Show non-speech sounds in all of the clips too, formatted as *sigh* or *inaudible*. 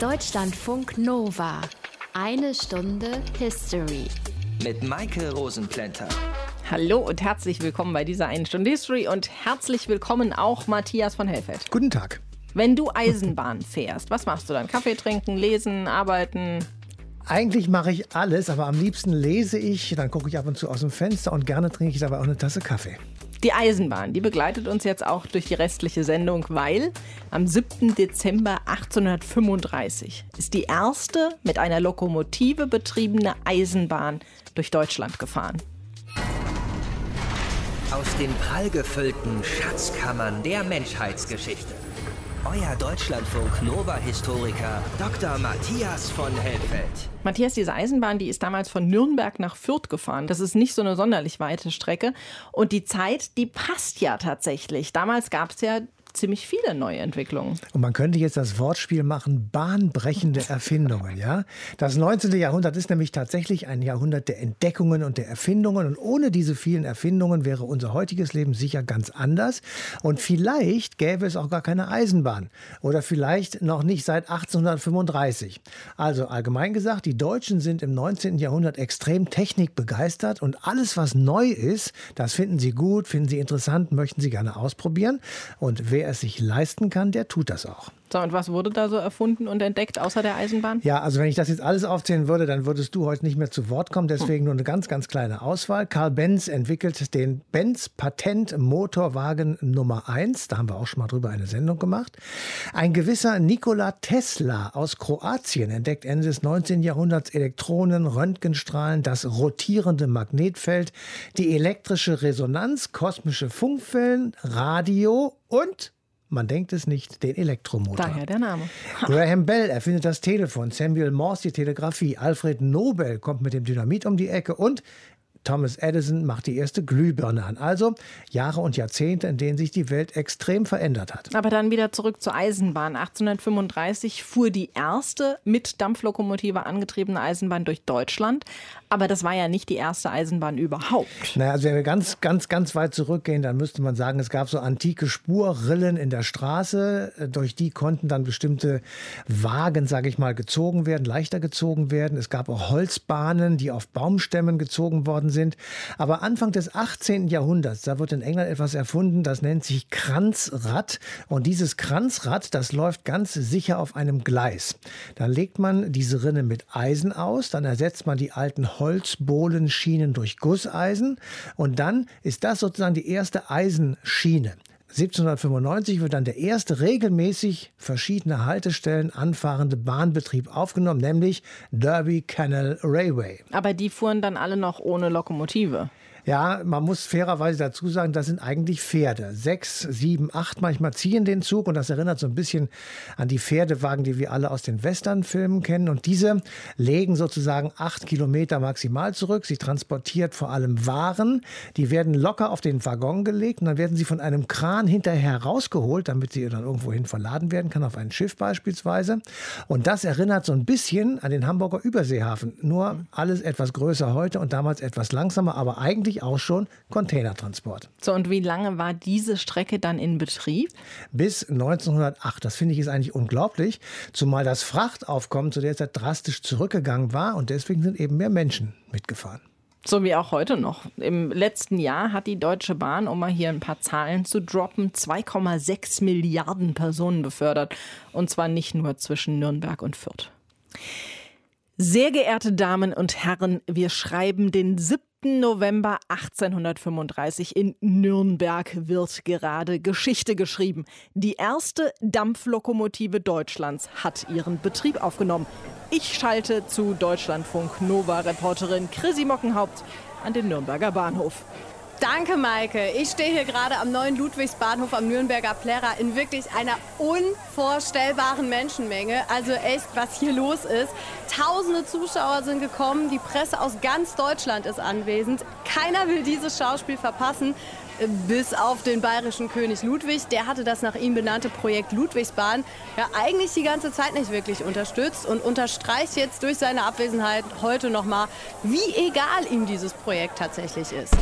Deutschlandfunk Nova. Eine Stunde History. Mit Maike Rosenplanter. Hallo und herzlich willkommen bei dieser einen Stunde History und herzlich willkommen auch Matthias von Hellfeld. Guten Tag. Wenn du Eisenbahn fährst, was machst du dann? Kaffee trinken, lesen, arbeiten? Eigentlich mache ich alles, aber am liebsten lese ich, dann gucke ich ab und zu aus dem Fenster und gerne trinke ich dabei auch eine Tasse Kaffee. Die Eisenbahn, die begleitet uns jetzt auch durch die restliche Sendung, weil am 7. Dezember 1835 ist die erste mit einer Lokomotive betriebene Eisenbahn durch Deutschland gefahren. Aus den prallgefüllten Schatzkammern der Menschheitsgeschichte. Euer Deutschlandfunk Nova-Historiker Dr. Matthias von Helfeld. Matthias, diese Eisenbahn, die ist damals von Nürnberg nach Fürth gefahren. Das ist nicht so eine sonderlich weite Strecke. Und die Zeit, die passt ja tatsächlich. Damals gab es ja ziemlich viele neue Entwicklungen. Und man könnte jetzt das Wortspiel machen, bahnbrechende *laughs* Erfindungen. Ja? Das 19. Jahrhundert ist nämlich tatsächlich ein Jahrhundert der Entdeckungen und der Erfindungen. Und ohne diese vielen Erfindungen wäre unser heutiges Leben sicher ganz anders. Und vielleicht gäbe es auch gar keine Eisenbahn. Oder vielleicht noch nicht seit 1835. Also allgemein gesagt, die Deutschen sind im 19. Jahrhundert extrem technikbegeistert. Und alles, was neu ist, das finden sie gut, finden sie interessant, möchten sie gerne ausprobieren. Und wer wer es sich leisten kann, der tut das auch. So, und was wurde da so erfunden und entdeckt außer der Eisenbahn? Ja, also wenn ich das jetzt alles aufzählen würde, dann würdest du heute nicht mehr zu Wort kommen. Deswegen nur eine ganz, ganz kleine Auswahl. Karl Benz entwickelt den Benz Patent Motorwagen Nummer 1. Da haben wir auch schon mal drüber eine Sendung gemacht. Ein gewisser Nikola Tesla aus Kroatien entdeckt Ende des 19. Jahrhunderts Elektronen, Röntgenstrahlen, das rotierende Magnetfeld, die elektrische Resonanz, kosmische Funkwellen, Radio und man denkt es nicht, den Elektromotor. Daher der Name. Graham Bell erfindet das Telefon, Samuel Morse die Telegrafie, Alfred Nobel kommt mit dem Dynamit um die Ecke und Thomas Edison macht die erste Glühbirne an. Also Jahre und Jahrzehnte, in denen sich die Welt extrem verändert hat. Aber dann wieder zurück zur Eisenbahn. 1835 fuhr die erste mit Dampflokomotive angetriebene Eisenbahn durch Deutschland. Aber das war ja nicht die erste Eisenbahn überhaupt. Naja, also wenn wir ganz, ganz, ganz weit zurückgehen, dann müsste man sagen, es gab so antike Spurrillen in der Straße. Durch die konnten dann bestimmte Wagen, sage ich mal, gezogen werden, leichter gezogen werden. Es gab auch Holzbahnen, die auf Baumstämmen gezogen worden sind. Aber Anfang des 18. Jahrhunderts, da wird in England etwas erfunden, das nennt sich Kranzrad. Und dieses Kranzrad, das läuft ganz sicher auf einem Gleis. Dann legt man diese Rinne mit Eisen aus, dann ersetzt man die alten Holzbohlenschienen durch Gusseisen und dann ist das sozusagen die erste Eisenschiene. 1795 wird dann der erste regelmäßig verschiedene Haltestellen anfahrende Bahnbetrieb aufgenommen, nämlich Derby Canal Railway. Aber die fuhren dann alle noch ohne Lokomotive. Ja, man muss fairerweise dazu sagen, das sind eigentlich Pferde. Sechs, sieben, acht manchmal ziehen den Zug und das erinnert so ein bisschen an die Pferdewagen, die wir alle aus den Westernfilmen kennen. Und diese legen sozusagen acht Kilometer maximal zurück. Sie transportiert vor allem Waren. Die werden locker auf den Waggon gelegt und dann werden sie von einem Kran hinterher rausgeholt, damit sie dann irgendwohin verladen werden kann, auf ein Schiff beispielsweise. Und das erinnert so ein bisschen an den Hamburger Überseehafen. Nur alles etwas größer heute und damals etwas langsamer, aber eigentlich natürlich auch schon Containertransport. So, und wie lange war diese Strecke dann in Betrieb? Bis 1908. Das finde ich ist eigentlich unglaublich, zumal das Frachtaufkommen zu der Zeit drastisch zurückgegangen war und deswegen sind eben mehr Menschen mitgefahren. So wie auch heute noch. Im letzten Jahr hat die Deutsche Bahn, um mal hier ein paar Zahlen zu droppen, 2,6 Milliarden Personen befördert. Und zwar nicht nur zwischen Nürnberg und Fürth. Sehr geehrte Damen und Herren, wir schreiben den 7. November 1835 in Nürnberg wird gerade Geschichte geschrieben. Die erste Dampflokomotive Deutschlands hat ihren Betrieb aufgenommen. Ich schalte zu Deutschlandfunk Nova-Reporterin Chrissy Mockenhaupt an den Nürnberger Bahnhof. Danke, Maike. Ich stehe hier gerade am neuen Ludwigsbahnhof am Nürnberger Plärrer in wirklich einer unvorstellbaren Menschenmenge. Also echt, was hier los ist. Tausende Zuschauer sind gekommen, die Presse aus ganz Deutschland ist anwesend. Keiner will dieses Schauspiel verpassen. Bis auf den bayerischen König Ludwig. Der hatte das nach ihm benannte Projekt Ludwigsbahn ja eigentlich die ganze Zeit nicht wirklich unterstützt und unterstreicht jetzt durch seine Abwesenheit heute nochmal, wie egal ihm dieses Projekt tatsächlich ist.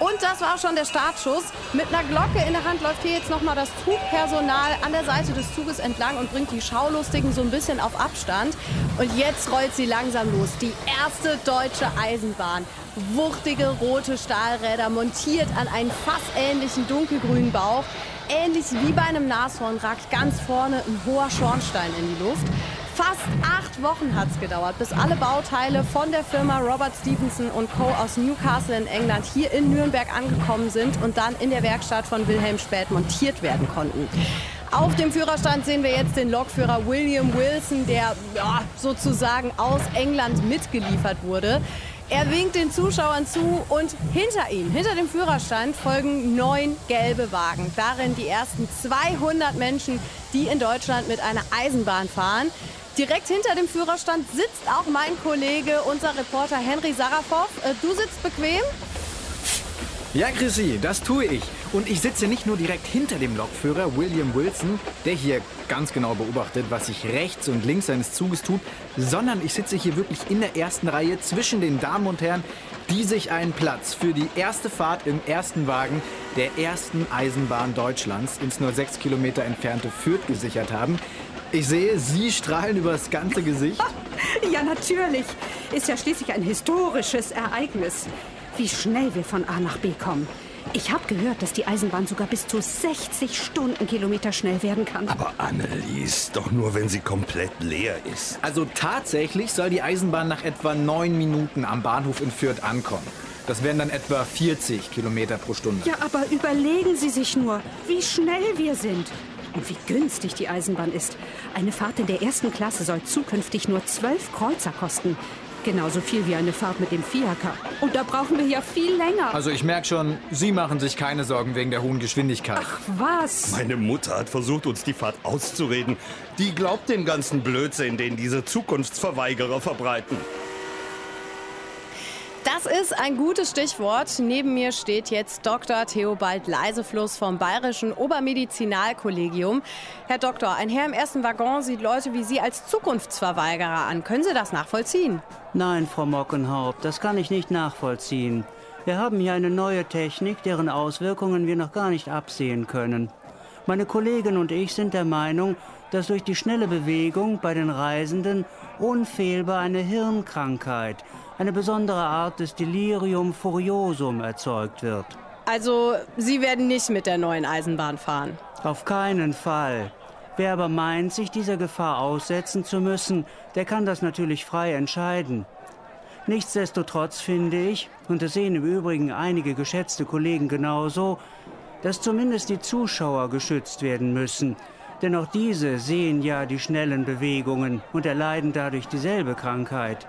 Und das war schon der Startschuss. Mit einer Glocke in der Hand läuft hier jetzt nochmal das Zugpersonal an der Seite des Zuges entlang und bringt die Schaulustigen so ein bisschen auf Abstand. Und jetzt rollt sie langsam los. Die erste deutsche Eisenbahn. Wuchtige rote Stahlräder montiert an einen fassähnlichen dunkelgrünen Bauch. Ähnlich wie bei einem Nashorn ragt ganz vorne ein hoher Schornstein in die Luft. Fast acht Wochen hat es gedauert, bis alle Bauteile von der Firma Robert Stevenson Co. aus Newcastle in England hier in Nürnberg angekommen sind und dann in der Werkstatt von Wilhelm Späth montiert werden konnten. Auf dem Führerstand sehen wir jetzt den Lokführer William Wilson, der ja, sozusagen aus England mitgeliefert wurde. Er winkt den Zuschauern zu und hinter ihm, hinter dem Führerstand, folgen neun gelbe Wagen. Darin die ersten 200 Menschen, die in Deutschland mit einer Eisenbahn fahren. Direkt hinter dem Führerstand sitzt auch mein Kollege, unser Reporter Henry Sarafov. Äh, du sitzt bequem? Ja, Chrissy, das tue ich. Und ich sitze nicht nur direkt hinter dem Lokführer William Wilson, der hier ganz genau beobachtet, was sich rechts und links seines Zuges tut, sondern ich sitze hier wirklich in der ersten Reihe zwischen den Damen und Herren, die sich einen Platz für die erste Fahrt im ersten Wagen der ersten Eisenbahn Deutschlands ins nur sechs Kilometer entfernte Fürth gesichert haben. Ich sehe, Sie strahlen übers ganze Gesicht. *laughs* Ja, natürlich. Ist ja schließlich ein historisches Ereignis. Wie schnell wir von A nach B kommen. Ich habe gehört, dass die Eisenbahn sogar bis zu 60 Stundenkilometer schnell werden kann. Aber Annelies, doch nur, wenn sie komplett leer ist. Also tatsächlich soll die Eisenbahn nach etwa neun Minuten am Bahnhof in Fürth ankommen. Das wären dann etwa 40 Kilometer pro Stunde. Ja, aber überlegen Sie sich nur, wie schnell wir sind. Und wie günstig die Eisenbahn ist. Eine Fahrt in der ersten Klasse soll zukünftig nur zwölf Kreuzer kosten. Genauso viel wie eine Fahrt mit dem Fiaker. Und da brauchen wir ja viel länger. Also ich merke schon, Sie machen sich keine Sorgen wegen der hohen Geschwindigkeit. Ach was? Meine Mutter hat versucht, uns die Fahrt auszureden. Die glaubt dem ganzen Blödsinn, den diese Zukunftsverweigerer verbreiten. Ist ein gutes Stichwort. Neben mir steht jetzt Dr. Theobald Leisefluss vom Bayerischen Obermedizinalkollegium. Herr Doktor, ein Herr im ersten Waggon sieht Leute wie Sie als Zukunftsverweigerer an. Können Sie das nachvollziehen? Nein, Frau Mockenhaupt, das kann ich nicht nachvollziehen. Wir haben hier eine neue Technik, deren Auswirkungen wir noch gar nicht absehen können. Meine Kollegin und ich sind der Meinung, dass durch die schnelle Bewegung bei den Reisenden unfehlbar eine Hirnkrankheit, eine besondere Art des Delirium furiosum erzeugt wird. Also, Sie werden nicht mit der neuen Eisenbahn fahren? Auf keinen Fall. Wer aber meint, sich dieser Gefahr aussetzen zu müssen, der kann das natürlich frei entscheiden. Nichtsdestotrotz finde ich, und das sehen im Übrigen einige geschätzte Kollegen genauso, dass zumindest die Zuschauer geschützt werden müssen. Denn auch diese sehen ja die schnellen Bewegungen und erleiden dadurch dieselbe Krankheit.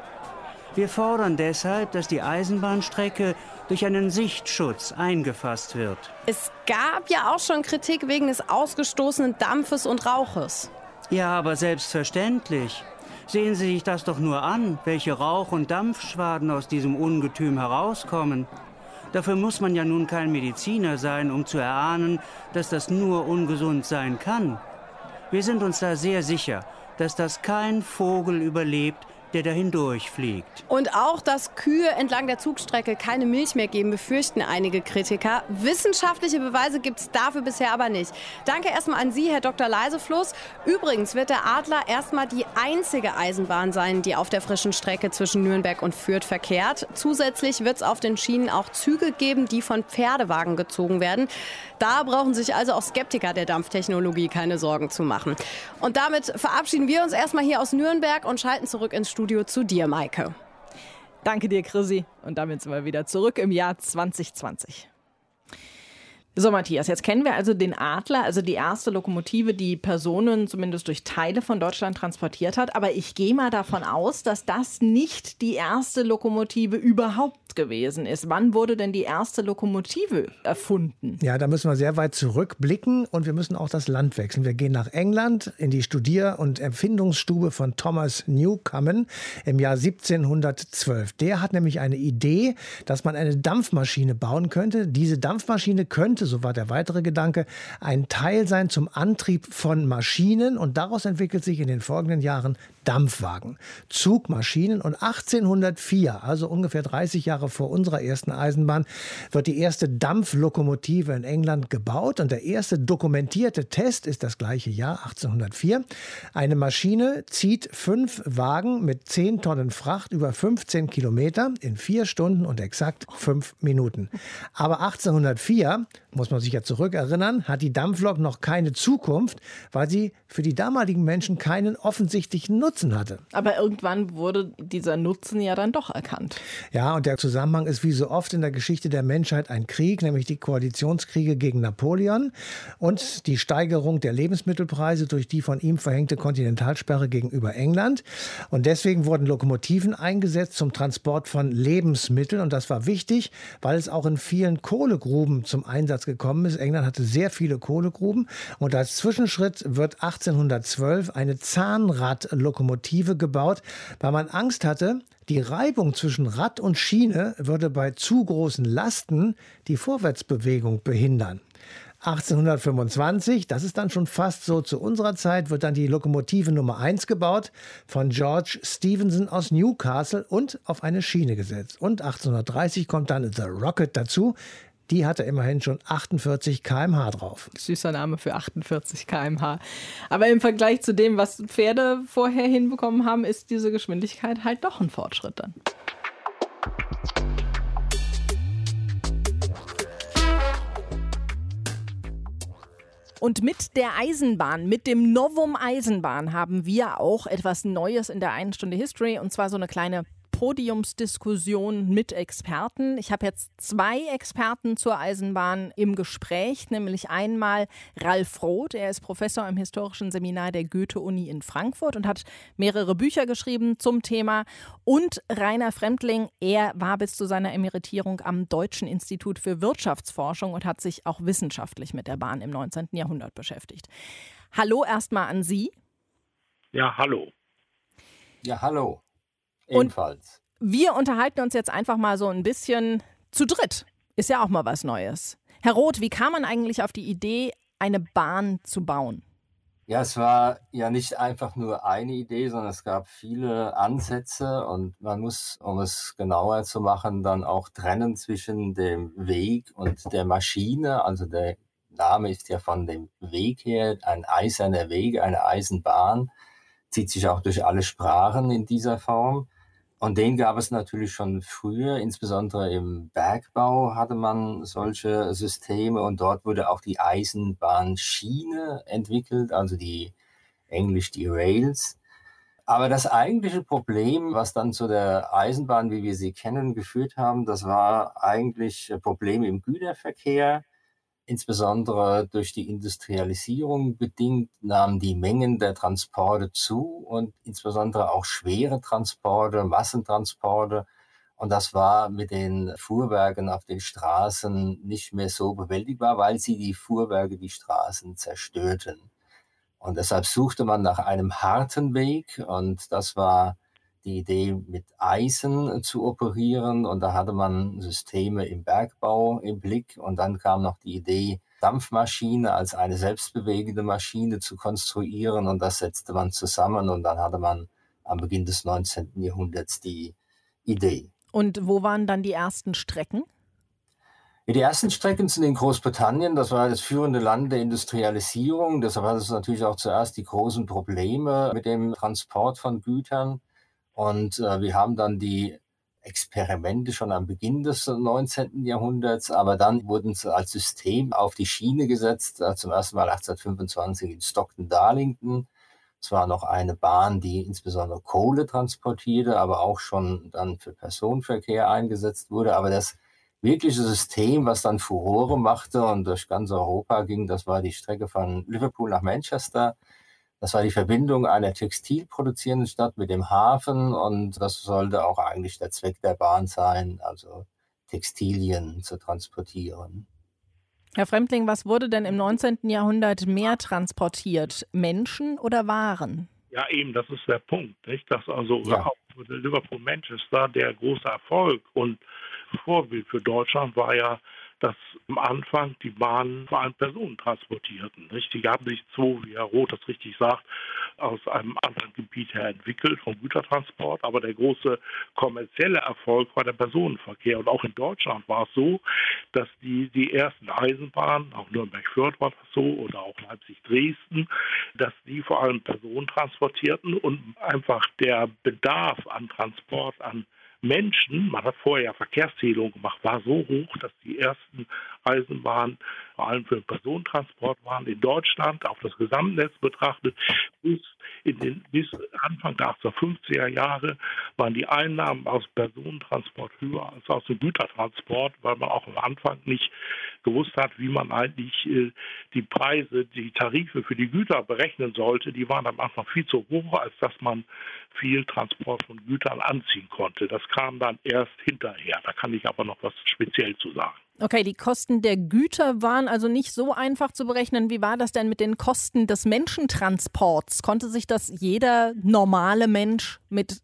Wir fordern deshalb, dass die Eisenbahnstrecke durch einen Sichtschutz eingefasst wird. Es gab ja auch schon Kritik wegen des ausgestoßenen Dampfes und Rauches. Ja, aber selbstverständlich. Sehen Sie sich das doch nur an, welche Rauch- und Dampfschwaden aus diesem Ungetüm herauskommen. Dafür muss man ja nun kein Mediziner sein, um zu erahnen, dass das nur ungesund sein kann. Wir sind uns da sehr sicher, dass das kein Vogel überlebt, der dahin durchfliegt. Und auch, dass Kühe entlang der Zugstrecke keine Milch mehr geben, befürchten einige Kritiker. Wissenschaftliche Beweise gibt es dafür bisher aber nicht. Danke erstmal an Sie, Herr Dr. Leisefluss. Übrigens wird der Adler erstmal die einzige Eisenbahn sein, die auf der frischen Strecke zwischen Nürnberg und Fürth verkehrt. Zusätzlich wird es auf den Schienen auch Züge geben, die von Pferdewagen gezogen werden. Da brauchen sich also auch Skeptiker der Dampftechnologie keine Sorgen zu machen. Und damit verabschieden wir uns erstmal hier aus Nürnberg und schalten zurück ins Studio. Studio zu dir, Maike. Danke dir, Chrissy. Und damit sind wir wieder zurück im Jahr 2020. So, Matthias, jetzt kennen wir also den Adler, also die erste Lokomotive, die Personen zumindest durch Teile von Deutschland transportiert hat. Aber ich gehe mal davon aus, dass das nicht die erste Lokomotive überhaupt gewesen ist. Wann wurde denn die erste Lokomotive erfunden? Ja, da müssen wir sehr weit zurückblicken und wir müssen auch das Land wechseln. Wir gehen nach England in die Studier- und Empfindungsstube von Thomas Newcomen im Jahr 1712. Der hat nämlich eine Idee, dass man eine Dampfmaschine bauen könnte. Diese Dampfmaschine könnte könnte, so war der weitere Gedanke, ein Teil sein zum Antrieb von Maschinen. Und daraus entwickelt sich in den folgenden Jahren Dampfwagen, Zugmaschinen und 1804, also ungefähr 30 Jahre vor unserer ersten Eisenbahn, wird die erste Dampflokomotive in England gebaut und der erste dokumentierte Test ist das gleiche Jahr 1804. Eine Maschine zieht fünf Wagen mit 10 Tonnen Fracht über 15 Kilometer in vier Stunden und exakt fünf Minuten. Aber 1804, muss man sich ja zurückerinnern, hat die Dampflok noch keine Zukunft, weil sie für die damaligen Menschen keinen offensichtlichen Nutzen hatte. Aber irgendwann wurde dieser Nutzen ja dann doch erkannt. Ja, und der Zusammenhang ist wie so oft in der Geschichte der Menschheit ein Krieg, nämlich die Koalitionskriege gegen Napoleon und die Steigerung der Lebensmittelpreise durch die von ihm verhängte Kontinentalsperre gegenüber England. Und deswegen wurden Lokomotiven eingesetzt zum Transport von Lebensmitteln. Und das war wichtig, weil es auch in vielen Kohlegruben zum Einsatz gekommen ist. England hatte sehr viele Kohlegruben. Und als Zwischenschritt wird 1812 eine Zahnradlokomotive gebaut, weil man Angst hatte, die Reibung zwischen Rad und Schiene würde bei zu großen Lasten die Vorwärtsbewegung behindern. 1825, das ist dann schon fast so zu unserer Zeit, wird dann die Lokomotive Nummer 1 gebaut von George Stephenson aus Newcastle und auf eine Schiene gesetzt. Und 1830 kommt dann The Rocket dazu. Die hatte immerhin schon 48 km/h drauf. Süßer Name für 48 km/h. Aber im Vergleich zu dem, was Pferde vorher hinbekommen haben, ist diese Geschwindigkeit halt doch ein Fortschritt dann. Und mit der Eisenbahn, mit dem Novum Eisenbahn haben wir auch etwas Neues in der einen Stunde History und zwar so eine kleine Podiumsdiskussion mit Experten. Ich habe jetzt zwei Experten zur Eisenbahn im Gespräch, nämlich einmal Ralf Roth, er ist Professor im historischen Seminar der Goethe-Uni in Frankfurt und hat mehrere Bücher geschrieben zum Thema und Rainer Fremdling, er war bis zu seiner Emeritierung am Deutschen Institut für Wirtschaftsforschung und hat sich auch wissenschaftlich mit der Bahn im 19. Jahrhundert beschäftigt. Hallo erstmal an Sie. Ja, hallo. Ja, hallo. Ebenfalls. Und wir unterhalten uns jetzt einfach mal so ein bisschen zu dritt. Ist ja auch mal was Neues. Herr Roth, wie kam man eigentlich auf die Idee, eine Bahn zu bauen? Ja, es war ja nicht einfach nur eine Idee, sondern es gab viele Ansätze und man muss, um es genauer zu machen, dann auch trennen zwischen dem Weg und der Maschine. Also der Name ist ja von dem Weg her ein eiserner Weg, eine Eisenbahn, zieht sich auch durch alle Sprachen in dieser Form. Und den gab es natürlich schon früher, insbesondere im Bergbau hatte man solche Systeme und dort wurde auch die Eisenbahnschiene entwickelt, also die englisch die Rails. Aber das eigentliche Problem, was dann zu der Eisenbahn, wie wir sie kennen, geführt haben, das war eigentlich Probleme im Güterverkehr insbesondere durch die Industrialisierung bedingt nahmen die Mengen der Transporte zu und insbesondere auch schwere Transporte, Massentransporte. Und das war mit den Fuhrwerken auf den Straßen nicht mehr so bewältigbar, weil sie die Fuhrwerke die Straßen zerstörten. Und deshalb suchte man nach einem harten Weg und das war die Idee, mit Eisen zu operieren. Und da hatte man Systeme im Bergbau im Blick. Und dann kam noch die Idee, Dampfmaschine als eine selbstbewegende Maschine zu konstruieren. Und das setzte man zusammen. Und dann hatte man am Beginn des 19. Jahrhunderts die Idee. Und wo waren dann die ersten Strecken? Die ersten Strecken sind in Großbritannien. Das war das führende Land der Industrialisierung. Deshalb hat es natürlich auch zuerst die großen Probleme mit dem Transport von Gütern. Und äh, wir haben dann die Experimente schon am Beginn des 19. Jahrhunderts, aber dann wurden sie als System auf die Schiene gesetzt, äh, zum ersten Mal 1825 in Stockton-Darlington. Es war noch eine Bahn, die insbesondere Kohle transportierte, aber auch schon dann für Personenverkehr eingesetzt wurde. Aber das wirkliche System, was dann Furore machte und durch ganz Europa ging, das war die Strecke von Liverpool nach Manchester. Das war die Verbindung einer textilproduzierenden Stadt mit dem Hafen und das sollte auch eigentlich der Zweck der Bahn sein, also Textilien zu transportieren. Herr Fremdling, was wurde denn im 19. Jahrhundert mehr transportiert? Menschen oder Waren? Ja, eben, das ist der Punkt. Nicht? Dass also ja. Liverpool Manchester der große Erfolg und Vorbild für Deutschland war ja dass am Anfang die Bahnen vor allem Personen transportierten. Nicht? Die haben sich so, wie Herr Roth das richtig sagt, aus einem anderen Gebiet her entwickelt, vom Gütertransport. Aber der große kommerzielle Erfolg war der Personenverkehr. Und auch in Deutschland war es so, dass die, die ersten Eisenbahnen, auch Nürnberg-Fürth war das so, oder auch Leipzig-Dresden, dass die vor allem Personen transportierten und einfach der Bedarf an Transport, an Menschen, man hat vorher ja Verkehrszählung gemacht, war so hoch, dass die ersten Eisenbahnen vor allem für den Personentransport waren in Deutschland, auf das Gesamtnetz betrachtet, bis, den, bis Anfang der 1850er Jahre waren die Einnahmen aus Personentransport höher als aus dem Gütertransport, weil man auch am Anfang nicht gewusst hat, wie man eigentlich äh, die Preise, die Tarife für die Güter berechnen sollte. Die waren am Anfang viel zu hoch, als dass man viel Transport von Gütern anziehen konnte. Das kam dann erst hinterher. Da kann ich aber noch was speziell zu sagen. Okay, die Kosten der Güter waren also nicht so einfach zu berechnen. Wie war das denn mit den Kosten des Menschentransports? Konnte sich das jeder normale Mensch mit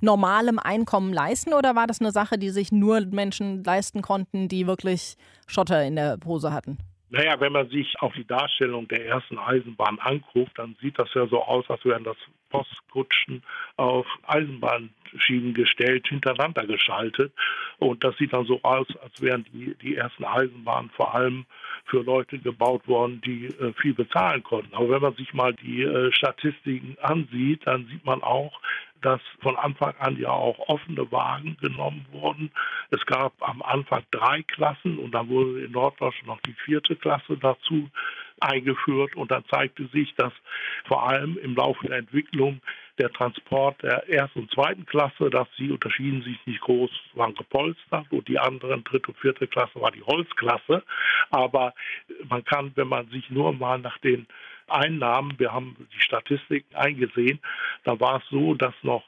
normalem Einkommen leisten oder war das eine Sache, die sich nur Menschen leisten konnten, die wirklich Schotter in der Hose hatten? Naja, wenn man sich auch die Darstellung der ersten Eisenbahn anguckt, dann sieht das ja so aus, als wären das Postkutschen auf Eisenbahnschienen gestellt, hintereinander geschaltet. Und das sieht dann so aus, als wären die, die ersten Eisenbahnen vor allem für Leute gebaut worden, die äh, viel bezahlen konnten. Aber wenn man sich mal die äh, Statistiken ansieht, dann sieht man auch, dass von Anfang an ja auch offene Wagen genommen wurden. Es gab am Anfang drei Klassen und dann wurde in Norddeutschland noch die vierte Klasse dazu eingeführt und dann zeigte sich, dass vor allem im Laufe der Entwicklung der Transport der ersten und zweiten Klasse, dass sie unterschieden sich nicht groß, waren gepolstert und die anderen dritte und vierte Klasse war die Holzklasse. Aber man kann, wenn man sich nur mal nach den Einnahmen, wir haben die Statistiken eingesehen, da war es so, dass noch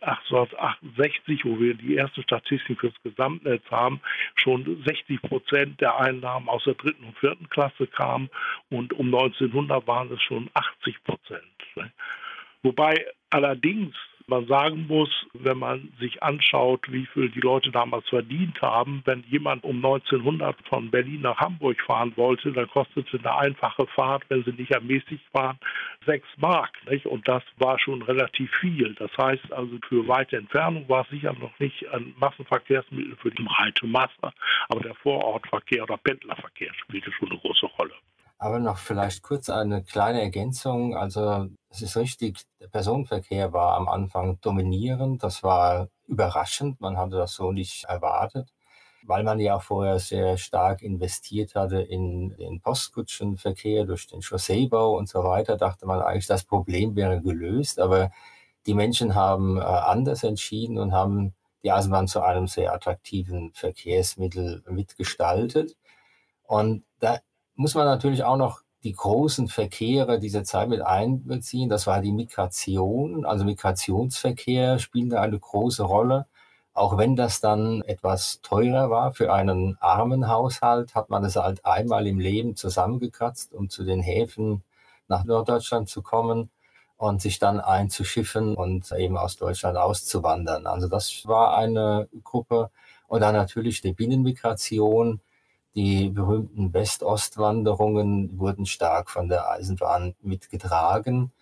1868, wo wir die erste Statistik fürs Gesamtnetz haben, schon 60 Prozent der Einnahmen aus der dritten und vierten Klasse kamen und um 1900 waren es schon 80 Prozent. Wobei allerdings man sagen muss, wenn man sich anschaut, wie viel die Leute damals verdient haben, wenn jemand um 1900 von Berlin nach Hamburg fahren wollte, dann kostete eine einfache Fahrt, wenn sie nicht ermäßigt waren, sechs Mark. Nicht? Und das war schon relativ viel. Das heißt also, für weite Entfernung war es sicher noch nicht ein Massenverkehrsmittel für die breite Masse, aber der Vorortverkehr oder Pendlerverkehr spielte schon eine große Rolle. Aber noch vielleicht kurz eine kleine Ergänzung. Also es ist richtig, der Personenverkehr war am Anfang dominierend. Das war überraschend. Man hatte das so nicht erwartet, weil man ja auch vorher sehr stark investiert hatte in den Postkutschenverkehr durch den Chausseebau und so weiter. Dachte man eigentlich, das Problem wäre gelöst. Aber die Menschen haben äh, anders entschieden und haben die Eisenbahn zu einem sehr attraktiven Verkehrsmittel mitgestaltet. Und da muss man natürlich auch noch die großen Verkehre dieser Zeit mit einbeziehen. Das war die Migration, also Migrationsverkehr spielt da eine große Rolle. Auch wenn das dann etwas teurer war für einen armen Haushalt, hat man es halt einmal im Leben zusammengekratzt, um zu den Häfen nach Norddeutschland zu kommen und sich dann einzuschiffen und eben aus Deutschland auszuwandern. Also das war eine Gruppe. Und dann natürlich die Binnenmigration, die berühmten West-Ost-Wanderungen wurden stark von der Eisenbahn mitgetragen.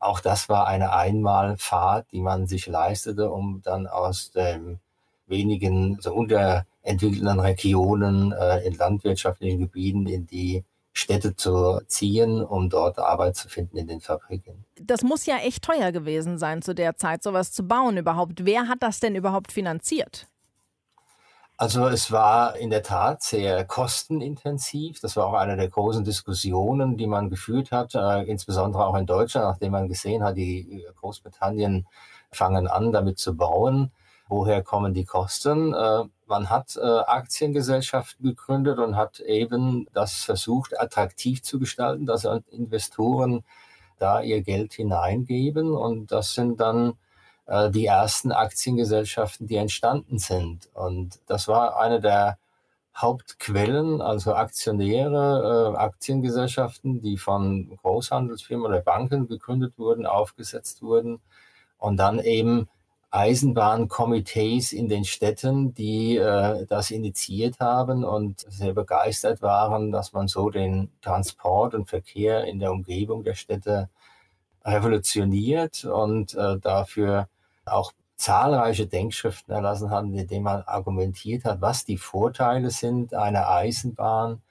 Auch das war eine Einmalfahrt, die man sich leistete, um dann aus den wenigen so unterentwickelten Regionen äh, in landwirtschaftlichen Gebieten in die Städte zu ziehen, um dort Arbeit zu finden in den Fabriken. Das muss ja echt teuer gewesen sein zu der Zeit, sowas zu bauen überhaupt. Wer hat das denn überhaupt finanziert? Also es war in der Tat sehr kostenintensiv. Das war auch eine der großen Diskussionen, die man geführt hat, äh, insbesondere auch in Deutschland, nachdem man gesehen hat, die äh, Großbritannien fangen an, damit zu bauen. Woher kommen die Kosten? Äh, man hat Aktiengesellschaften gegründet und hat eben das versucht, attraktiv zu gestalten, dass Investoren da ihr Geld hineingeben. Und das sind dann äh, die ersten Aktiengesellschaften, die entstanden sind. Und das war eine der Hauptquellen, also Aktionäre, äh, Aktiengesellschaften, die von Großhandelsfirmen oder Banken gegründet wurden, aufgesetzt wurden und dann eben Eisenbahnkomitees in den Städten, die äh, das initiiert haben und sehr begeistert waren, dass man so den Transport und Verkehr in der Umgebung der Städte revolutioniert und äh, dafür auch zahlreiche Denkschriften erlassen hat, in denen man argumentiert hat, was die Vorteile sind einer Eisenbahn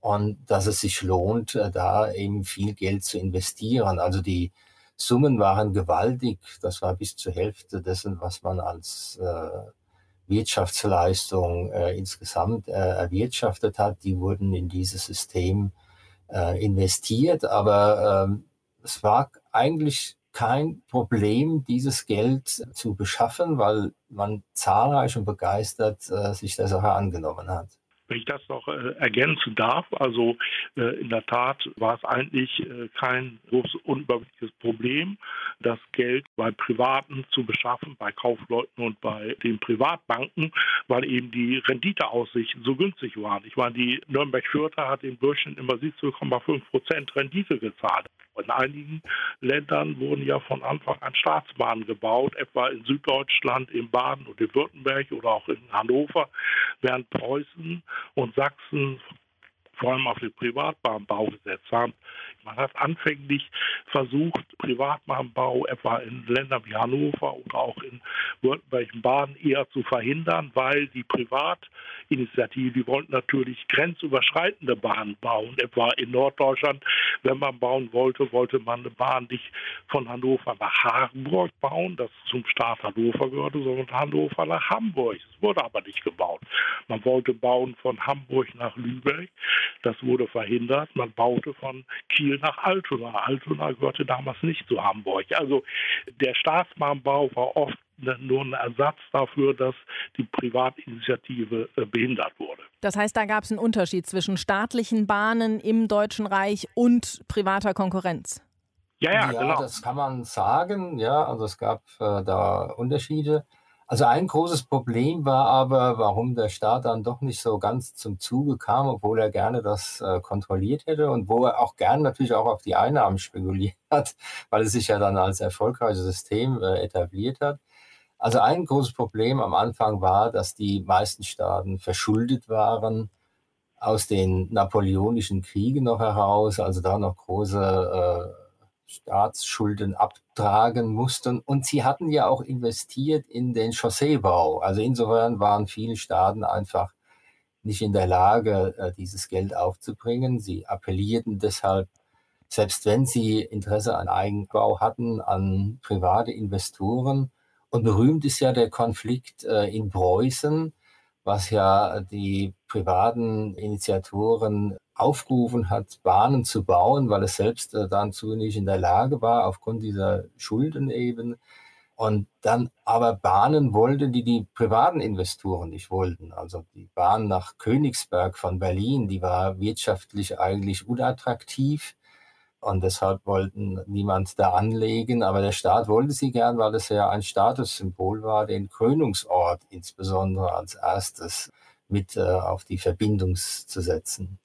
und dass es sich lohnt, äh, da eben viel Geld zu investieren. Also die Summen waren gewaltig. Das war bis zur Hälfte dessen, was man als äh, Wirtschaftsleistung äh, insgesamt äh, erwirtschaftet hat. Die wurden in dieses System äh, investiert. Aber ähm, es war eigentlich kein Problem, dieses Geld zu beschaffen, weil man zahlreich und begeistert äh, sich der Sache angenommen hat. Wenn ich das noch äh, ergänzen darf, also äh, in der Tat war es eigentlich äh, kein großes unüberblickliches Problem, das Geld bei Privaten zu beschaffen, bei Kaufleuten und bei den Privatbanken, weil eben die Renditeaussichten so günstig waren. Ich meine, die Nürnberg-Fürther hat im Durchschnitt immer 17,5 Prozent Rendite gezahlt. In einigen Ländern wurden ja von Anfang an Staatsbahnen gebaut, etwa in Süddeutschland, in Baden und in Württemberg oder auch in Hannover, während Preußen und Sachsen vor allem auf den Privatbahnbau gesetzt haben. Man hat anfänglich versucht, Privatbahnbau etwa in Ländern wie Hannover oder auch in Württemberg und Baden eher zu verhindern, weil die Privatinitiative, die wollten natürlich grenzüberschreitende Bahnen bauen. Etwa in Norddeutschland, wenn man bauen wollte, wollte man eine Bahn nicht von Hannover nach Hagenburg bauen, das zum Staat Hannover gehörte, sondern Hannover nach Hamburg. Es wurde aber nicht gebaut. Man wollte bauen von Hamburg nach Lübeck. Das wurde verhindert. Man baute von Kiel nach Altona. Altona gehörte damals nicht zu Hamburg. Also der Staatsbahnbau war oft nur ein Ersatz dafür, dass die Privatinitiative äh, behindert wurde. Das heißt, da gab es einen Unterschied zwischen staatlichen Bahnen im Deutschen Reich und privater Konkurrenz. Ja, ja, ja genau. das kann man sagen. Ja, also es gab äh, da Unterschiede. Also ein großes Problem war aber, warum der Staat dann doch nicht so ganz zum Zuge kam, obwohl er gerne das äh, kontrolliert hätte und wo er auch gern natürlich auch auf die Einnahmen spekuliert *laughs* hat, weil es sich ja dann als erfolgreiches System äh, etabliert hat. Also ein großes Problem am Anfang war, dass die meisten Staaten verschuldet waren aus den napoleonischen Kriegen noch heraus, also da noch große äh, Staatsschulden abtragen mussten. Und sie hatten ja auch investiert in den Chausseebau. Also insofern waren viele Staaten einfach nicht in der Lage, äh, dieses Geld aufzubringen. Sie appellierten deshalb, selbst wenn sie Interesse an Eigenbau hatten, an private Investoren. Und berühmt ist ja der Konflikt äh, in Preußen, was ja die privaten Initiatoren aufgerufen hat, Bahnen zu bauen, weil es selbst äh, dazu nicht in der Lage war, aufgrund dieser Schulden eben. Und dann aber Bahnen wollte, die die privaten Investoren nicht wollten. Also die Bahn nach Königsberg von Berlin, die war wirtschaftlich eigentlich unattraktiv. Und deshalb wollten niemand da anlegen. Aber der Staat wollte sie gern, weil es ja ein Statussymbol war, den Krönungsort insbesondere als erstes mit äh, auf die Verbindung zu setzen.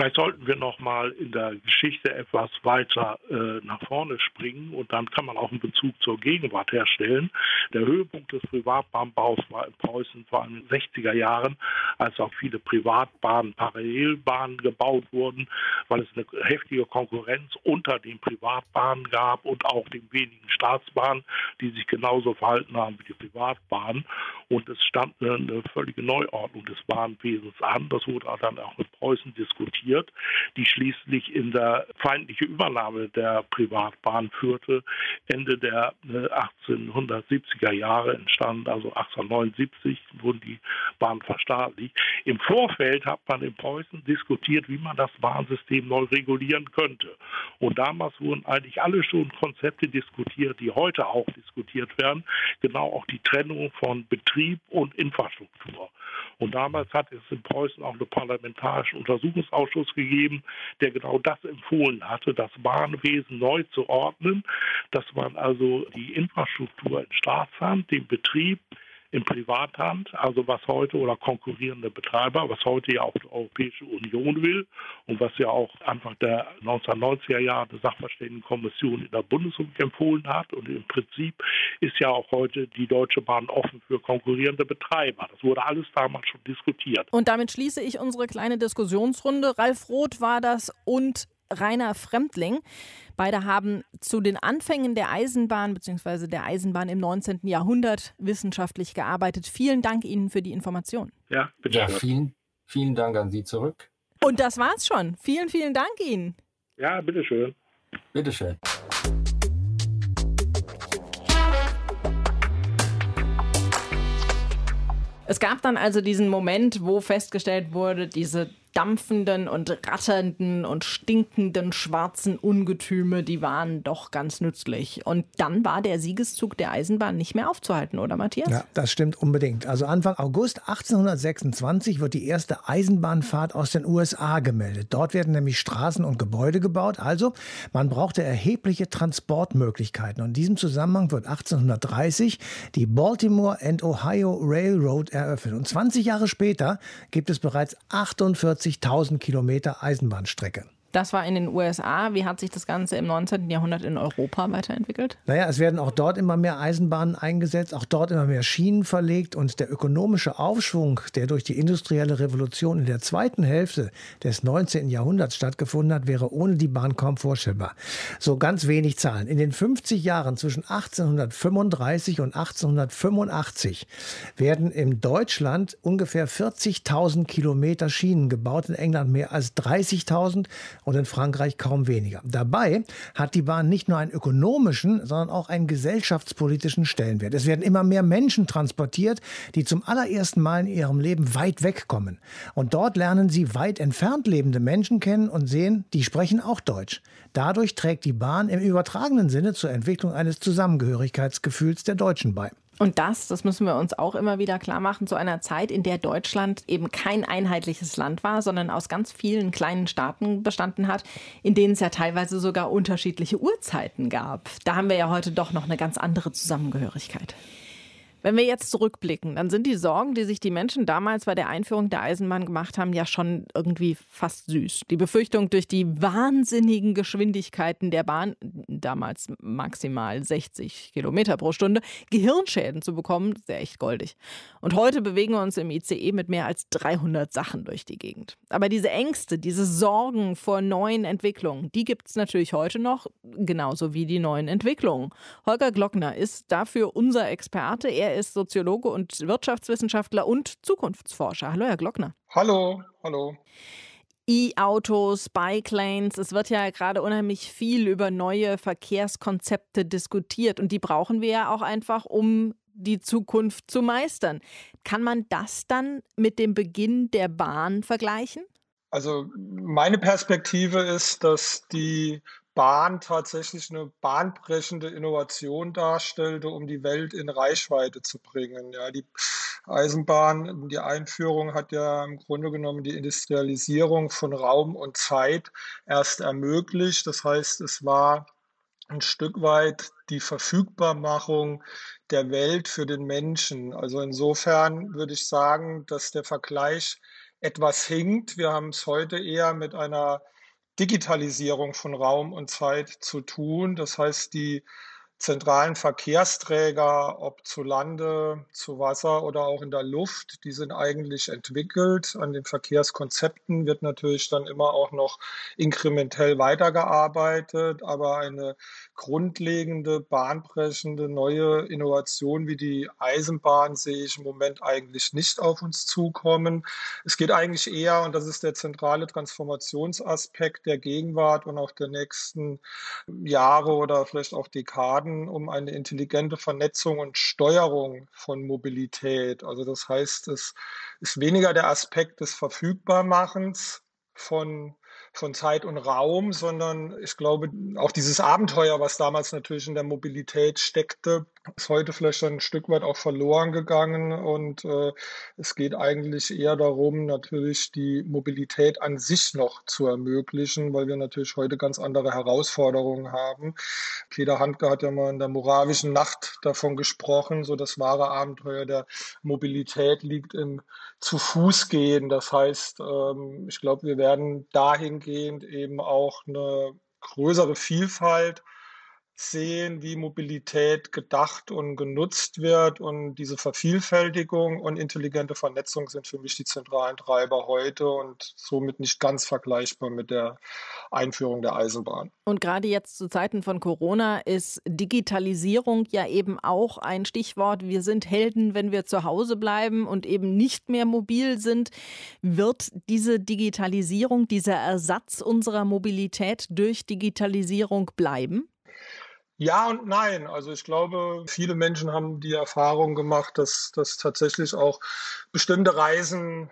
Vielleicht sollten wir noch mal in der Geschichte etwas weiter äh, nach vorne springen und dann kann man auch einen Bezug zur Gegenwart herstellen. Der Höhepunkt des Privatbahnbaus war in Preußen vor allem in den 60er Jahren, als auch viele Privatbahnen, Parallelbahnen gebaut wurden, weil es eine heftige Konkurrenz unter den Privatbahnen gab und auch den wenigen Staatsbahnen, die sich genauso verhalten haben wie die Privatbahnen. Und es stand eine völlige Neuordnung des Bahnwesens an. Das wurde dann auch in Preußen diskutiert passiert, die schließlich in der feindliche Übernahme der Privatbahn führte, Ende der 1870er äh, Jahre entstand, also 1879 wurden die Bahnen verstaatlicht. Im Vorfeld hat man in Preußen diskutiert, wie man das Bahnsystem neu regulieren könnte. Und damals wurden eigentlich alle schon Konzepte diskutiert, die heute auch diskutiert werden, genau auch die Trennung von Betrieb und Infrastruktur. Und damals hat es in Preußen auch einen parlamentarischen Untersuchungsausschuss gegeben, der genau das empfohlen hatte, das Bahnwesen neu zu ordnen, dass man also die Infrastruktur in Staatshand, den Betrieb in Privathand, also was heute oder konkurrierende Betreiber, was heute ja auch die Europäische Union will und was ja auch Anfang der 1990er Jahre die Sachverständigenkommission in der Bundesrepublik empfohlen hat. Und im Prinzip ist ja auch heute die Deutsche Bahn offen für konkurrierende Betreiber. Das wurde alles damals schon diskutiert. Und damit schließe ich unsere kleine Diskussionsrunde. Ralf Roth war das und Rainer Fremdling. Beide haben zu den Anfängen der Eisenbahn bzw. der Eisenbahn im 19. Jahrhundert wissenschaftlich gearbeitet. Vielen Dank Ihnen für die Information. Ja, bitte. Ja, vielen, vielen Dank an Sie zurück. Und das war's schon. Vielen, vielen Dank Ihnen. Ja, bitteschön. Bitteschön. Es gab dann also diesen Moment, wo festgestellt wurde, diese dampfenden und ratternden und stinkenden schwarzen Ungetüme, die waren doch ganz nützlich. Und dann war der Siegeszug der Eisenbahn nicht mehr aufzuhalten, oder Matthias? Ja, das stimmt unbedingt. Also Anfang August 1826 wird die erste Eisenbahnfahrt aus den USA gemeldet. Dort werden nämlich Straßen und Gebäude gebaut. Also man brauchte erhebliche Transportmöglichkeiten. Und in diesem Zusammenhang wird 1830 die Baltimore and Ohio Railroad eröffnet. Und 20 Jahre später gibt es bereits 48 40.000 Kilometer Eisenbahnstrecke. Das war in den USA. Wie hat sich das Ganze im 19. Jahrhundert in Europa weiterentwickelt? Naja, es werden auch dort immer mehr Eisenbahnen eingesetzt, auch dort immer mehr Schienen verlegt und der ökonomische Aufschwung, der durch die industrielle Revolution in der zweiten Hälfte des 19. Jahrhunderts stattgefunden hat, wäre ohne die Bahn kaum vorstellbar. So ganz wenig Zahlen. In den 50 Jahren zwischen 1835 und 1885 werden in Deutschland ungefähr 40.000 Kilometer Schienen gebaut, in England mehr als 30.000 und in Frankreich kaum weniger. Dabei hat die Bahn nicht nur einen ökonomischen, sondern auch einen gesellschaftspolitischen Stellenwert. Es werden immer mehr Menschen transportiert, die zum allerersten Mal in ihrem Leben weit wegkommen. Und dort lernen sie weit entfernt lebende Menschen kennen und sehen, die sprechen auch Deutsch. Dadurch trägt die Bahn im übertragenen Sinne zur Entwicklung eines Zusammengehörigkeitsgefühls der Deutschen bei. Und das, das müssen wir uns auch immer wieder klar machen, zu einer Zeit, in der Deutschland eben kein einheitliches Land war, sondern aus ganz vielen kleinen Staaten bestanden hat, in denen es ja teilweise sogar unterschiedliche Uhrzeiten gab. Da haben wir ja heute doch noch eine ganz andere Zusammengehörigkeit. Wenn wir jetzt zurückblicken, dann sind die Sorgen, die sich die Menschen damals bei der Einführung der Eisenbahn gemacht haben, ja schon irgendwie fast süß. Die Befürchtung, durch die wahnsinnigen Geschwindigkeiten der Bahn, damals maximal 60 Kilometer pro Stunde, Gehirnschäden zu bekommen, ist ja echt goldig. Und heute bewegen wir uns im ICE mit mehr als 300 Sachen durch die Gegend. Aber diese Ängste, diese Sorgen vor neuen Entwicklungen, die gibt es natürlich heute noch, genauso wie die neuen Entwicklungen. Holger Glockner ist dafür unser Experte. Er er ist Soziologe und Wirtschaftswissenschaftler und Zukunftsforscher. Hallo, Herr Glockner. Hallo, hallo. E-Autos, Bike-Lanes. Es wird ja gerade unheimlich viel über neue Verkehrskonzepte diskutiert und die brauchen wir ja auch einfach, um die Zukunft zu meistern. Kann man das dann mit dem Beginn der Bahn vergleichen? Also meine Perspektive ist, dass die Bahn tatsächlich eine bahnbrechende Innovation darstellte, um die Welt in Reichweite zu bringen. Ja, die Eisenbahn, die Einführung hat ja im Grunde genommen die Industrialisierung von Raum und Zeit erst ermöglicht. Das heißt, es war ein Stück weit die Verfügbarmachung der Welt für den Menschen. Also insofern würde ich sagen, dass der Vergleich etwas hinkt. Wir haben es heute eher mit einer Digitalisierung von Raum und Zeit zu tun. Das heißt, die zentralen Verkehrsträger, ob zu Lande, zu Wasser oder auch in der Luft, die sind eigentlich entwickelt. An den Verkehrskonzepten wird natürlich dann immer auch noch inkrementell weitergearbeitet, aber eine grundlegende, bahnbrechende neue Innovation wie die Eisenbahn sehe ich im Moment eigentlich nicht auf uns zukommen. Es geht eigentlich eher, und das ist der zentrale Transformationsaspekt der Gegenwart und auch der nächsten Jahre oder vielleicht auch Dekaden, um eine intelligente Vernetzung und Steuerung von Mobilität. Also das heißt, es ist weniger der Aspekt des Verfügbarmachens von von Zeit und Raum, sondern ich glaube, auch dieses Abenteuer, was damals natürlich in der Mobilität steckte, ist heute vielleicht ein Stück weit auch verloren gegangen. Und äh, es geht eigentlich eher darum, natürlich die Mobilität an sich noch zu ermöglichen, weil wir natürlich heute ganz andere Herausforderungen haben. Peter Handke hat ja mal in der moravischen Nacht davon gesprochen, so das wahre Abenteuer der Mobilität liegt im zu Fuß gehen. Das heißt, ähm, ich glaube, wir werden dahingehend eben auch eine größere Vielfalt sehen, wie Mobilität gedacht und genutzt wird. Und diese Vervielfältigung und intelligente Vernetzung sind für mich die zentralen Treiber heute und somit nicht ganz vergleichbar mit der Einführung der Eisenbahn. Und gerade jetzt zu Zeiten von Corona ist Digitalisierung ja eben auch ein Stichwort. Wir sind Helden, wenn wir zu Hause bleiben und eben nicht mehr mobil sind. Wird diese Digitalisierung, dieser Ersatz unserer Mobilität durch Digitalisierung bleiben? Ja und nein. Also ich glaube, viele Menschen haben die Erfahrung gemacht, dass, dass tatsächlich auch bestimmte Reisen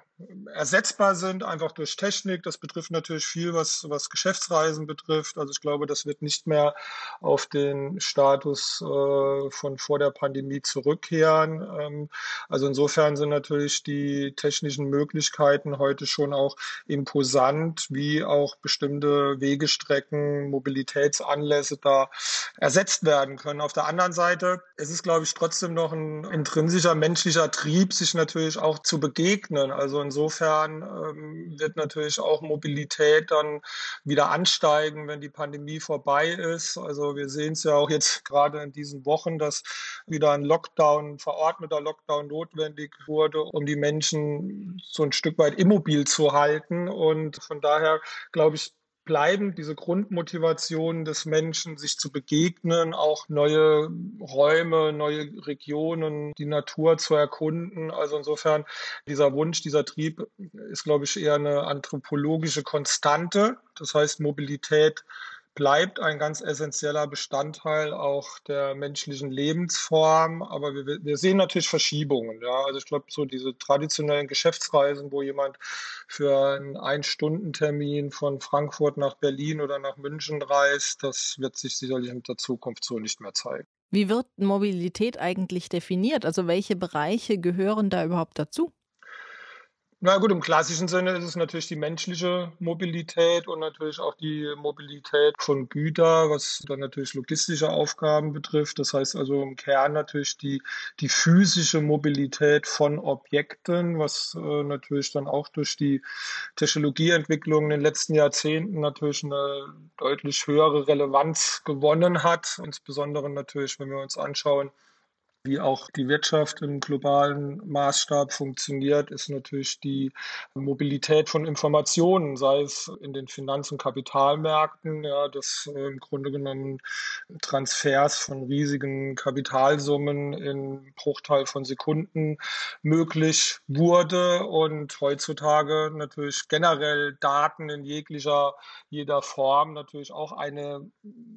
ersetzbar sind, einfach durch Technik. Das betrifft natürlich viel, was, was Geschäftsreisen betrifft. Also ich glaube, das wird nicht mehr auf den Status äh, von vor der Pandemie zurückkehren. Ähm, also insofern sind natürlich die technischen Möglichkeiten heute schon auch imposant, wie auch bestimmte Wegestrecken, Mobilitätsanlässe da ersetzt werden können. Auf der anderen Seite ist es, glaube ich, trotzdem noch ein intrinsischer menschlicher Trieb, sich natürlich auch zu begegnen. Also insofern ähm, wird natürlich auch Mobilität dann wieder ansteigen, wenn die Pandemie vorbei ist. Also wir sehen es ja auch jetzt gerade in diesen Wochen, dass wieder ein Lockdown, ein verordneter Lockdown notwendig wurde, um die Menschen so ein Stück weit immobil zu halten. Und von daher glaube ich, bleiben diese Grundmotivationen des Menschen, sich zu begegnen, auch neue Räume, neue Regionen, die Natur zu erkunden. Also insofern dieser Wunsch, dieser Trieb ist, glaube ich, eher eine anthropologische Konstante. Das heißt, Mobilität bleibt ein ganz essentieller Bestandteil auch der menschlichen Lebensform. Aber wir, wir sehen natürlich Verschiebungen. Ja? Also ich glaube, so diese traditionellen Geschäftsreisen, wo jemand für einen Ein-Stunden-Termin von Frankfurt nach Berlin oder nach München reist, das wird sich sicherlich in der Zukunft so nicht mehr zeigen. Wie wird Mobilität eigentlich definiert? Also welche Bereiche gehören da überhaupt dazu? Na gut, im klassischen Sinne ist es natürlich die menschliche Mobilität und natürlich auch die Mobilität von Güter, was dann natürlich logistische Aufgaben betrifft. Das heißt also im Kern natürlich die, die physische Mobilität von Objekten, was äh, natürlich dann auch durch die Technologieentwicklung in den letzten Jahrzehnten natürlich eine deutlich höhere Relevanz gewonnen hat. Insbesondere natürlich, wenn wir uns anschauen, wie auch die Wirtschaft im globalen Maßstab funktioniert, ist natürlich die Mobilität von Informationen, sei es in den Finanz- und Kapitalmärkten, ja, dass äh, im Grunde genommen Transfers von riesigen Kapitalsummen in Bruchteil von Sekunden möglich wurde und heutzutage natürlich generell Daten in jeglicher, jeder Form natürlich auch eine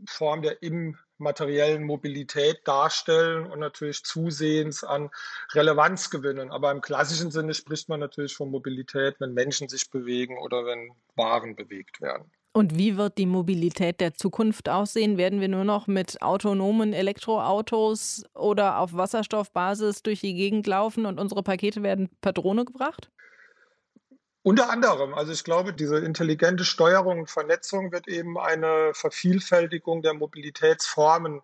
Form der im materiellen Mobilität darstellen und natürlich zusehends an Relevanz gewinnen. Aber im klassischen Sinne spricht man natürlich von Mobilität, wenn Menschen sich bewegen oder wenn Waren bewegt werden. Und wie wird die Mobilität der Zukunft aussehen? Werden wir nur noch mit autonomen Elektroautos oder auf Wasserstoffbasis durch die Gegend laufen und unsere Pakete werden per Drohne gebracht? Unter anderem, also ich glaube, diese intelligente Steuerung und Vernetzung wird eben eine Vervielfältigung der Mobilitätsformen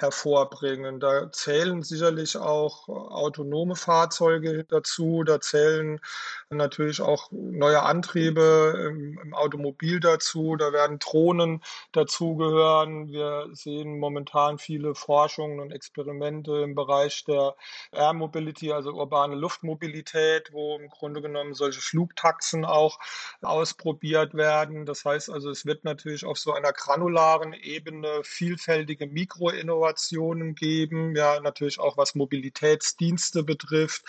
hervorbringen. Da zählen sicherlich auch autonome Fahrzeuge dazu, da zählen natürlich auch neue Antriebe im, im Automobil dazu, da werden Drohnen dazugehören. Wir sehen momentan viele Forschungen und Experimente im Bereich der Air Mobility, also urbane Luftmobilität, wo im Grunde genommen solche Flugtaxen auch ausprobiert werden. Das heißt also, es wird natürlich auf so einer granularen Ebene vielfältige Mikroinnovationen Innovationen geben, ja, natürlich auch was Mobilitätsdienste betrifft,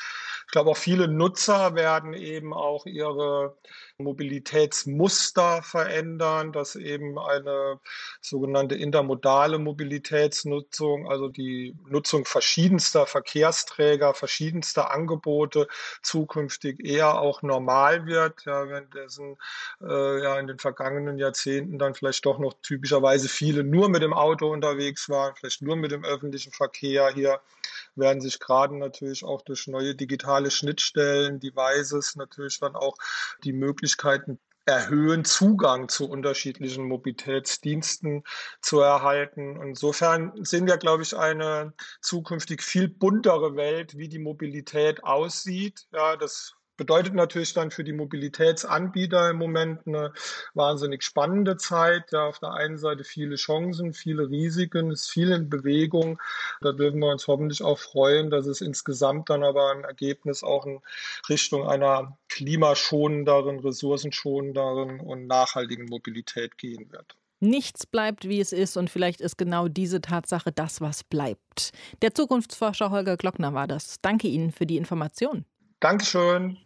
Ich glaube, auch viele Nutzer werden eben auch ihre Mobilitätsmuster verändern, dass eben eine sogenannte intermodale Mobilitätsnutzung, also die Nutzung verschiedenster Verkehrsträger, verschiedenster Angebote zukünftig eher auch normal wird, ja, währenddessen äh, ja in den vergangenen Jahrzehnten dann vielleicht doch noch typischerweise viele nur mit dem Auto unterwegs waren, vielleicht nur mit dem öffentlichen Verkehr. Hier werden sich gerade natürlich auch durch neue digitale Schnittstellen, Devices natürlich dann auch die Möglichkeiten erhöhen, Zugang zu unterschiedlichen Mobilitätsdiensten zu erhalten. Insofern sehen wir, glaube ich, eine zukünftig viel buntere Welt, wie die Mobilität aussieht. Ja, das bedeutet natürlich dann für die Mobilitätsanbieter im Moment eine wahnsinnig spannende Zeit. Ja, auf der einen Seite viele Chancen, viele Risiken, es ist viel in Bewegung. Da dürfen wir uns hoffentlich auch freuen, dass es insgesamt dann aber im Ergebnis auch in Richtung einer klimaschonenderen, ressourcenschonenderen und nachhaltigen Mobilität gehen wird. Nichts bleibt, wie es ist, und vielleicht ist genau diese Tatsache das, was bleibt. Der Zukunftsforscher Holger Glockner war das. Danke Ihnen für die Information. Dankeschön.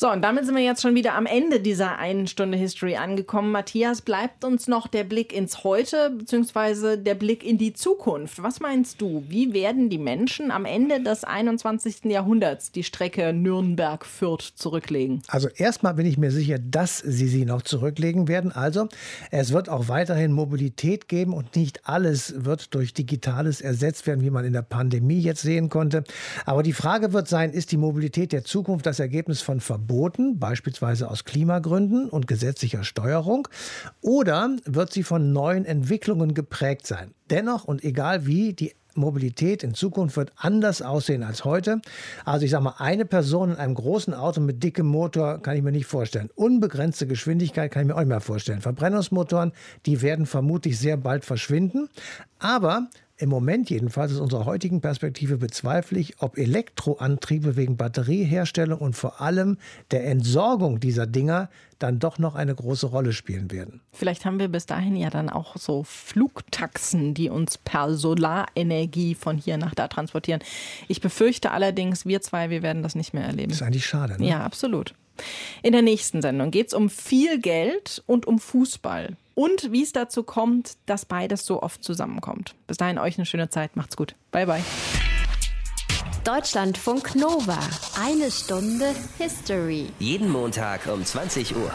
So, und damit sind wir jetzt schon wieder am Ende dieser einen Stunde History angekommen. Matthias, bleibt uns noch der Blick ins Heute bzw. der Blick in die Zukunft. Was meinst du, wie werden die Menschen am Ende des 21. Jahrhunderts die Strecke Nürnberg-Fürth zurücklegen? Also erstmal bin ich mir sicher, dass sie sie noch zurücklegen werden. Also es wird auch weiterhin Mobilität geben und nicht alles wird durch Digitales ersetzt werden, wie man in der Pandemie jetzt sehen konnte. Aber die Frage wird sein, ist die Mobilität der Zukunft das Ergebnis von Verboten? Verboten, beispielsweise aus Klimagründen und gesetzlicher Steuerung, oder wird sie von neuen Entwicklungen geprägt sein? Dennoch und egal wie, die Mobilität in Zukunft wird anders aussehen als heute. Also ich sage mal, eine Person in einem großen Auto mit dickem Motor kann ich mir nicht vorstellen. Unbegrenzte Geschwindigkeit kann ich mir auch nicht mehr vorstellen. Verbrennungsmotoren, die werden vermutlich sehr bald verschwinden. Aber im Moment jedenfalls aus unserer heutigen Perspektive bezweifle ich, ob Elektroantriebe wegen Batterieherstellung und vor allem der Entsorgung dieser Dinger dann doch noch eine große Rolle spielen werden. Vielleicht haben wir bis dahin ja dann auch so Flugtaxen, die uns per Solarenergie von hier nach da transportieren. Ich befürchte allerdings, wir zwei, wir werden das nicht mehr erleben. Das ist eigentlich schade. Ne? Ja, absolut. In der nächsten Sendung geht es um viel Geld und um Fußball. Und wie es dazu kommt, dass beides so oft zusammenkommt. Bis dahin euch eine schöne Zeit. Macht's gut. Bye, bye. Deutschlandfunk Nova. Eine Stunde History. Jeden Montag um 20 Uhr.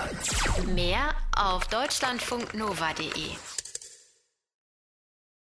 Mehr auf deutschlandfunknova.de.